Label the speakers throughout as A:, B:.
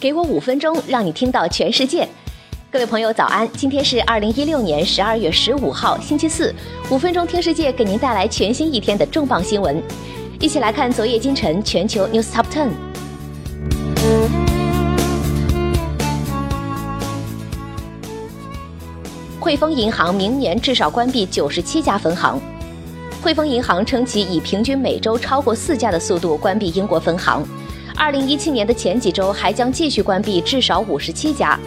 A: 给我五分钟，让你听到全世界。各位朋友，早安！今天是二零一六年十二月十五号，星期四。五分钟听世界，给您带来全新一天的重磅新闻。一起来看昨夜今晨全球 News Top Ten。汇丰银行明年至少关闭九十七家分行。汇丰银行称，其以平均每周超过四家的速度关闭英国分行。二零一七年的前几周还将继续关闭至少五十七家。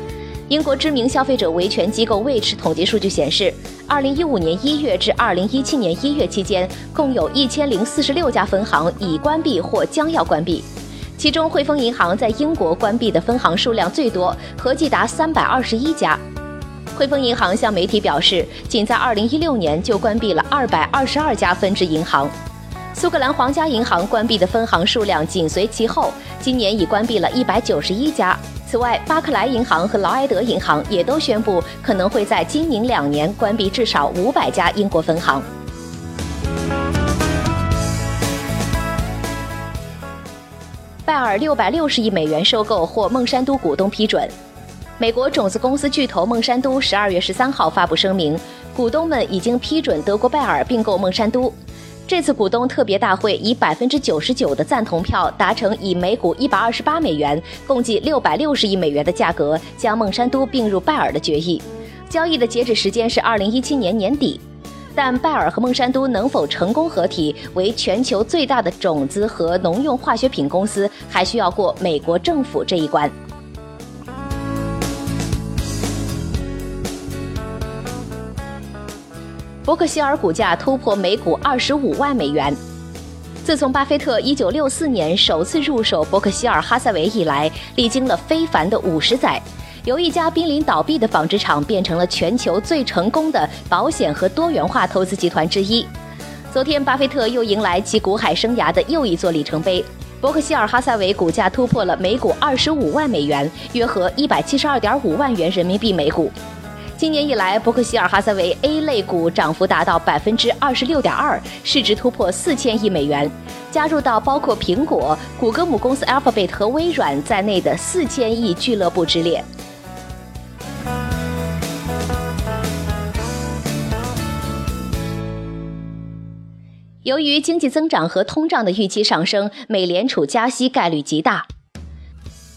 A: 英国知名消费者维权机构 Which 统计数据显示，二零一五年一月至二零一七年一月期间，共有一千零四十六家分行已关闭或将要关闭。其中，汇丰银行在英国关闭的分行数量最多，合计达三百二十一家。汇丰银行向媒体表示，仅在二零一六年就关闭了二百二十二家分支银行。苏格兰皇家银行关闭的分行数量紧随其后，今年已关闭了一百九十一家。此外，巴克莱银行和劳埃德银行也都宣布可能会在今明两年关闭至少五百家英国分行。拜耳六百六十亿美元收购获孟山都股东批准。美国种子公司巨头孟山都十二月十三号发布声明，股东们已经批准德国拜耳并购孟山都。这次股东特别大会以百分之九十九的赞同票达成以每股一百二十八美元，共计六百六十亿美元的价格将孟山都并入拜耳的决议。交易的截止时间是二零一七年年底，但拜耳和孟山都能否成功合体为全球最大的种子和农用化学品公司，还需要过美国政府这一关。伯克希尔股价突破每股二十五万美元。自从巴菲特一九六四年首次入手伯克希尔哈撒韦以来，历经了非凡的五十载，由一家濒临倒闭的纺织厂变成了全球最成功的保险和多元化投资集团之一。昨天，巴菲特又迎来其股海生涯的又一座里程碑，伯克希尔哈撒韦股价突破了每股二十五万美元，约合一百七十二点五万元人民币每股。今年以来，伯克希尔哈撒韦 A 类股涨幅达到百分之二十六点二，市值突破四千亿美元，加入到包括苹果、谷歌母公司 Alphabet 和微软在内的四千亿俱乐部之列。由于经济增长和通胀的预期上升，美联储加息概率极大。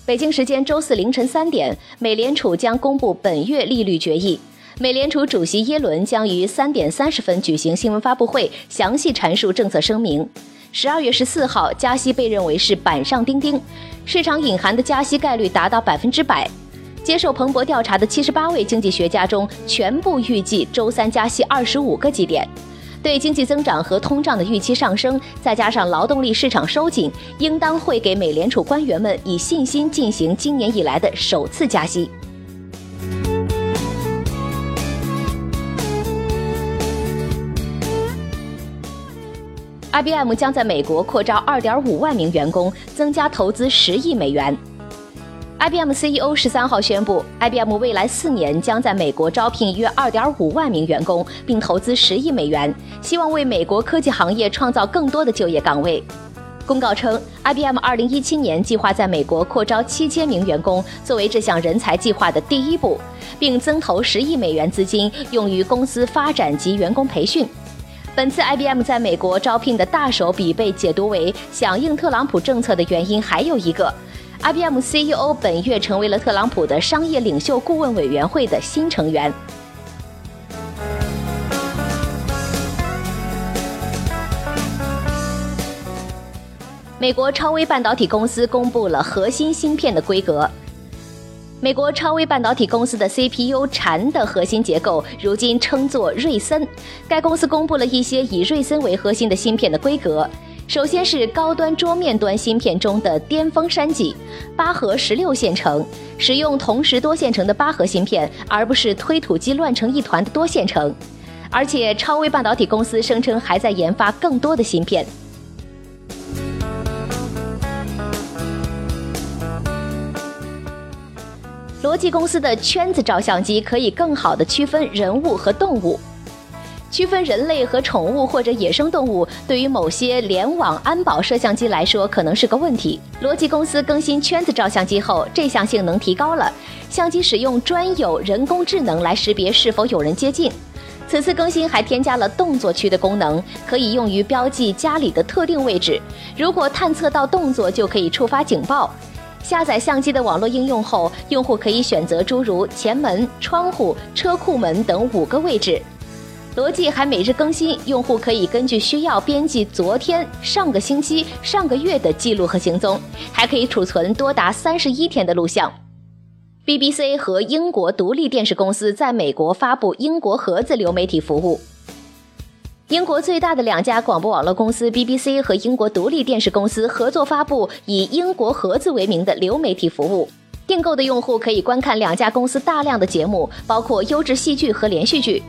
A: 北京时间周四凌晨三点，美联储将公布本月利率决议。美联储主席耶伦将于三点三十分举行新闻发布会，详细阐述政策声明。十二月十四号，加息被认为是板上钉钉，市场隐含的加息概率达到百分之百。接受彭博调查的七十八位经济学家中，全部预计周三加息二十五个基点。对经济增长和通胀的预期上升，再加上劳动力市场收紧，应当会给美联储官员们以信心进行今年以来的首次加息。IBM 将在美国扩招2.5万名员工，增加投资10亿美元。IBM CEO 十三号宣布，IBM 未来四年将在美国招聘约2.5万名员工，并投资10亿美元，希望为美国科技行业创造更多的就业岗位。公告称，IBM 2017年计划在美国扩招7000名员工，作为这项人才计划的第一步，并增投10亿美元资金用于公司发展及员工培训。本次 IBM 在美国招聘的大手笔被解读为响应特朗普政策的原因还有一个。IBM CEO 本月成为了特朗普的商业领袖顾问委员会的新成员。美国超微半导体公司公布了核心芯片的规格。美国超微半导体公司的 CPU 禅的核心结构如今称作瑞森。该公司公布了一些以瑞森为核心的芯片的规格。首先是高端桌面端芯片中的巅峰山脊，八核十六线程，使用同时多线程的八核芯片，而不是推土机乱成一团的多线程。而且超微半导体公司声称还在研发更多的芯片。罗技公司的圈子照相机可以更好的区分人物和动物。区分人类和宠物或者野生动物，对于某些联网安保摄像机来说可能是个问题。罗技公司更新圈子照相机后，这项性能提高了，相机使用专有人工智能来识别是否有人接近。此次更新还添加了动作区的功能，可以用于标记家里的特定位置。如果探测到动作，就可以触发警报。下载相机的网络应用后，用户可以选择诸如前门、窗户、车库门等五个位置。罗技还每日更新，用户可以根据需要编辑昨天、上个星期、上个月的记录和行踪，还可以储存多达三十一天的录像。BBC 和英国独立电视公司在美国发布英国盒子流媒体服务。英国最大的两家广播网络公司 BBC 和英国独立电视公司合作发布以英国盒子为名的流媒体服务。订购的用户可以观看两家公司大量的节目，包括优质戏剧和连续剧。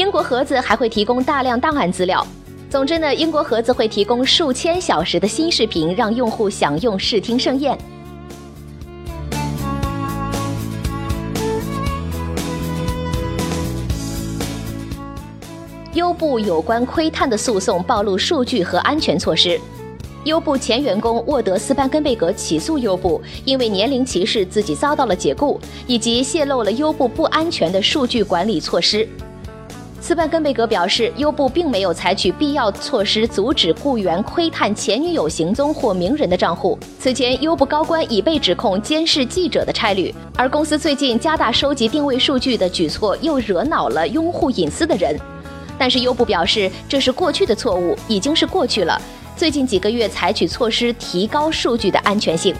A: 英国盒子还会提供大量档案资料。总之呢，英国盒子会提供数千小时的新视频，让用户享用视听盛宴。优步有关窥探的诉讼暴露数据和安全措施。优步前员工沃德斯班根贝格起诉优步，因为年龄歧视自己遭到了解雇，以及泄露了优步不安全的数据管理措施。斯班根贝格表示，优步并没有采取必要措施阻止雇员窥探前女友行踪或名人的账户。此前，优步高官已被指控监视记者的差旅，而公司最近加大收集定位数据的举措又惹恼了拥护隐私的人。但是优步表示，这是过去的错误，已经是过去了。最近几个月采取措施，提高数据的安全性。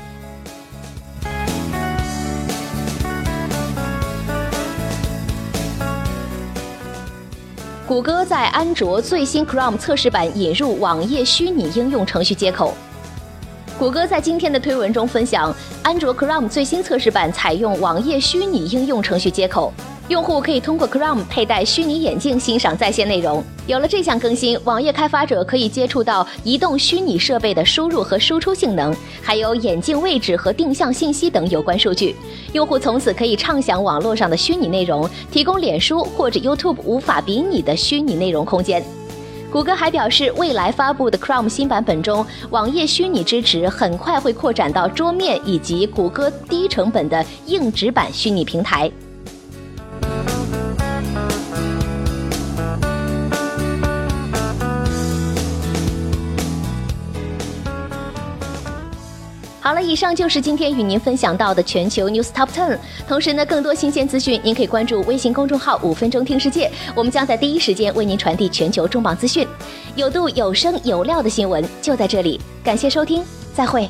A: 谷歌在安卓最新 Chrome 测试版引入网页虚拟应用程序接口。谷歌在今天的推文中分享，安卓 Chrome 最新测试版采用网页虚拟应用程序接口。用户可以通过 Chrome 佩戴虚拟眼镜欣赏在线内容。有了这项更新，网页开发者可以接触到移动虚拟设备的输入和输出性能，还有眼镜位置和定向信息等有关数据。用户从此可以畅享网络上的虚拟内容，提供脸书或者 YouTube 无法比拟的虚拟内容空间。谷歌还表示，未来发布的 Chrome 新版本中，网页虚拟支持很快会扩展到桌面以及谷歌低成本的硬纸板虚拟平台。好了，以上就是今天与您分享到的全球 News Top Ten。同时呢，更多新鲜资讯，您可以关注微信公众号“五分钟听世界”，我们将在第一时间为您传递全球重磅资讯，有度、有声、有料的新闻就在这里。感谢收听，再会。